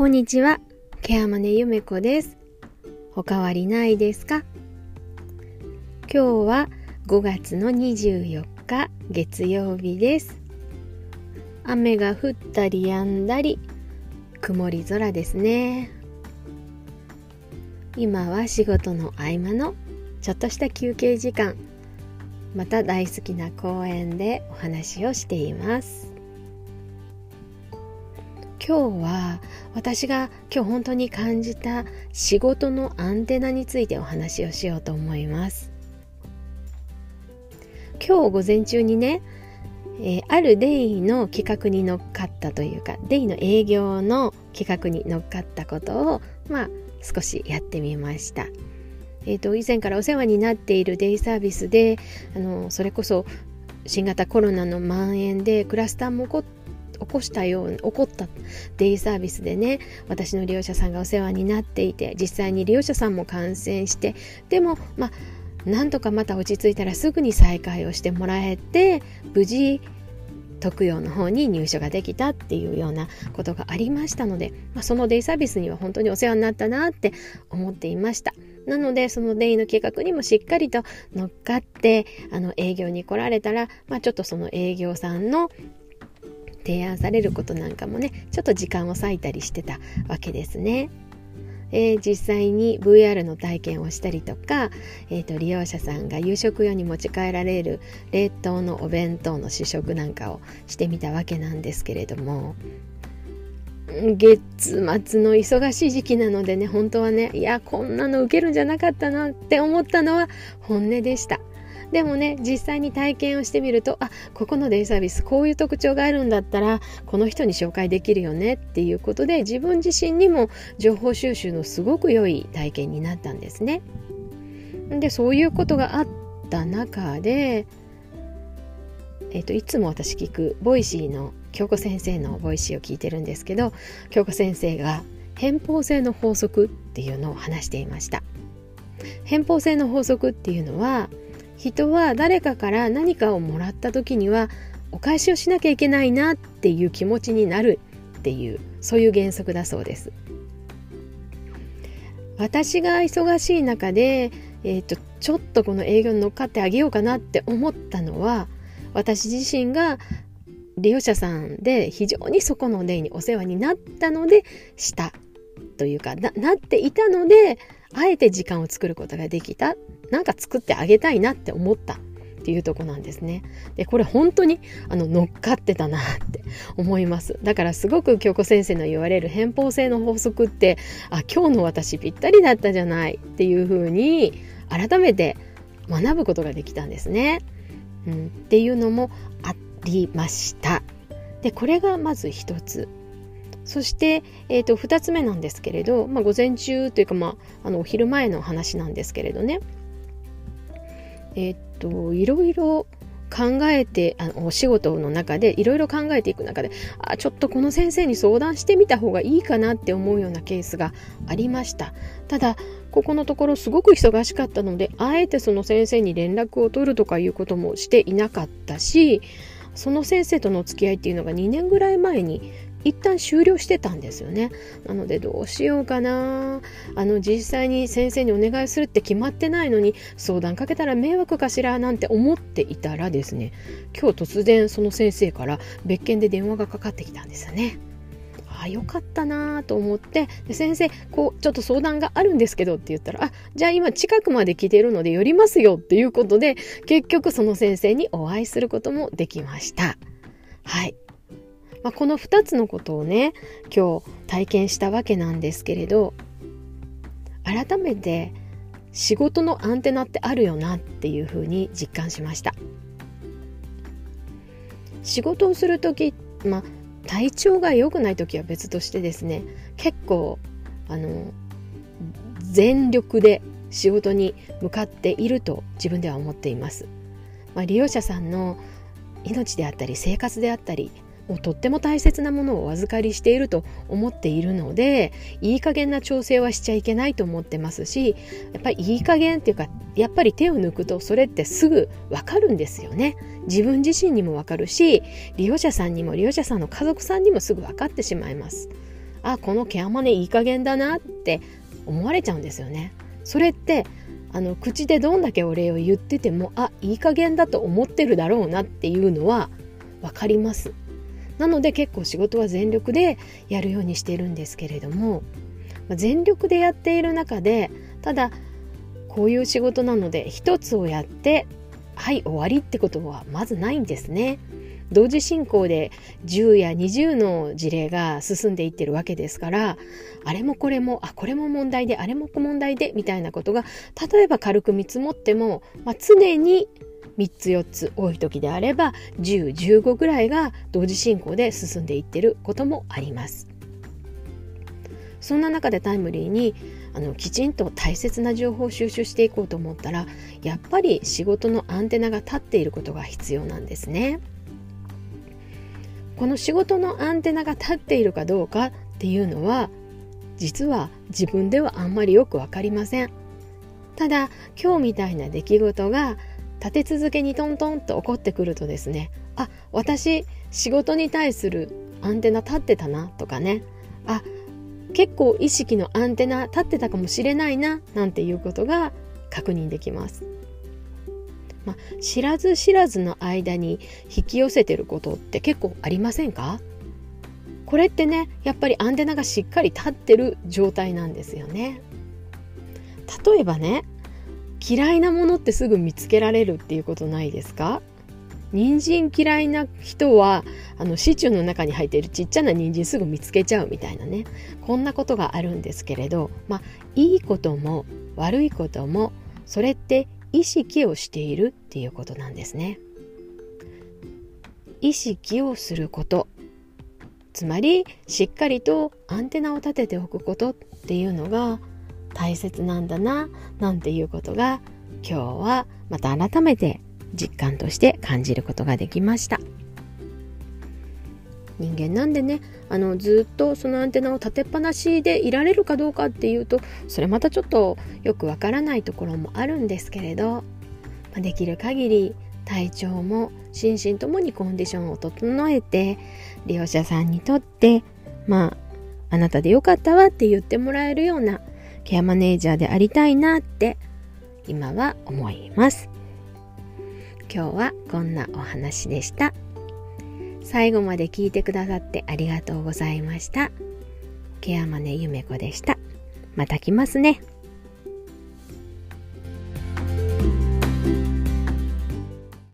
こんにちは、ケアマネゆめこです。おかわりないですか？今日は5月の24日月曜日です。雨が降ったり止んだり、曇り空ですね。今は仕事の合間のちょっとした休憩時間、また大好きな公園でお話をしています。今日は私が今日本当に感じた仕事のアンテナについてお話をしようと思います。今日午前中にね、えー、あるデイの企画に乗っかったというかデイの営業の企画に乗っかったことをまあ少しやってみました。えーと、以前からお世話になっているデイサービスであのそれこそ新型コロナの蔓延でクラスターも起こっ起こしたよう起こったデイサービスでね私の利用者さんがお世話になっていて実際に利用者さんも感染してでもまあなんとかまた落ち着いたらすぐに再開をしてもらえて無事特養の方に入所ができたっていうようなことがありましたので、まあ、そのデイサービスには本当にお世話になったなって思っていました。なのでそのデイの計画にもしっかりと乗っかってあの営業に来られたら、まあ、ちょっとその営業さんの提案されることなんかもねちょっと時間を割いたりしてたわけですね。えー、実際に VR の体験をしたりとか、えーと、利用者さんが夕食用に持ち帰られる冷凍のお弁当の試食なんかをしてみたわけなんですけれども月末の忙しい時期なのでね本当はねいやこんなの受けるんじゃなかったなって思ったのは本音でした。でもね実際に体験をしてみるとあここのデイサービスこういう特徴があるんだったらこの人に紹介できるよねっていうことで自分自身にも情報収集のすごく良い体験になったんですね。でそういうことがあった中で、えーと、いつも私聞くボイシーの京子先生のボイシーを聞いてるんですけど京子先生が返報性の法則っていうのを話していました。偏方性の法則っていうのは人は誰かから何かをもらった時にはお返しをしなきゃいけないなっていう気持ちになるっていうそういう原則だそうです。私が忙しい中で、えーと、ちょっとこの営業に乗っかってあげようかなって思ったのは私自身が利用者さんで非常にそこのデイにお世話になったのでしたというかななっていたのであえて時間を作ることができたなんか作ってあげたいなって思ったっていうとこなんですね。でこれ本当にあの乗っかってたなって 思います。だからすごく京子先生の言われる偏方性の法則ってあ今日の私ぴったりだったじゃないっていうふうに改めて学ぶことができたんですね。うん、っていうのもありました。でこれがまず一つそして、えーと、2つ目なんですけれど、まあ、午前中というか、まあ、あのお昼前の話なんですけれどねえっ、といろいろ考えてあのお仕事の中でいろいろ考えていく中であちょっとこの先生に相談してみた方がいいかなって思うようなケースがありました。ただここのところすごく忙しかったのであえてその先生に連絡を取るとかいうこともしていなかったしその先生との付き合いっていうのが2年ぐらい前に一旦終了してたんですよね。なのでどうしようかな。あの実際に先生にお願いするって決まってないのに相談かけたら迷惑かしらなんて思っていたらですね今日突然その先生から別件で電話がかかってきたんですよね。あよかったなと思ってで先生こうちょっと相談があるんですけどって言ったらあじゃあ今近くまで来てるので寄りますよっていうことで結局その先生にお会いすることもできました。はい。まあ、この2つのことをね今日体験したわけなんですけれど改めて仕事のアンテナってあるよなっていうふうに実感しました。仕事をする時まあ体調が良くない時は別としてですね結構あの全力で仕事に向かっていると自分では思っています、まあ、利用者さんの命であったり生活であったりもうとっても大切なものをお預かりしていると思っているのでいい加減な調整はしちゃいけないと思ってますしやっぱりいい加減っていうかやっぱり手を抜くとそれってすぐわかるんですよね自分自身にもわかるし利用者さんにも利用者さんの家族さんにもすぐ分かってしまいますあこのケアマネいい加減だなって思われちゃうんですよね。それってあの口でどんだけお礼を言っててもあいい加減だと思ってるだろうなっていうのは分かります。なので結構仕事は全力でやるようにしているんですけれども全力でやっている中でただこういう仕事なので一つをやってはい終わりってことはまずないんですね。同時進行で10や20の事例が進んでいってるわけですからあれもこれもあこれも問題であれも問題でみたいなことが例えば軽く見積もっても、まあ、常に3つ4つ多い時であれば1015ぐらいが同時進行で進んでいってることもあります。そんな中でタイムリーにあのきちんと大切な情報を収集していこうと思ったらやっぱり仕事のアンテナが立っていることが必要なんですね。この仕事のアンテナが立っているかどうかっていうのは実は自分ではあんまりよく分かりません。ただ今日みたいな出来事が立て続けにトントンと起こってくるとですねあ私仕事に対するアンテナ立ってたなとかねあ結構意識のアンテナ立ってたかもしれないななんていうことが確認できます。まあ、知らず知らずの間に引き寄せてることって結構ありませんか？これってねやっぱりアンテナがしっかり立ってる状態なんですよね。例えばね嫌いなものってすぐ見つけられるっていうことないですか？人参嫌いな人はあのシチューの中に入っているちっちゃな人参すぐ見つけちゃうみたいなね。こんなことがあるんですけれどまあいいことも悪いこともそれって意識をしているっていうことなんですね。意識をすること。つまりしっかりとアンテナを立てておくことっていうのが大切なんだななんていうことが今日はまた改めて実感として感じることができました。人間なんでねあのずっとそのアンテナを立てっぱなしでいられるかどうかっていうとそれまたちょっとよくわからないところもあるんですけれど、できる限り体調も心身ともにコンディションを整えて利用者さんにとってまああなたでよかったわって言ってもらえるようなケアマネージャーでありたいなって今は思います。今日はこんなお話でした。最後まで聞いてくださってありがとうございました。ケアマネゆめこでした。また来ますね。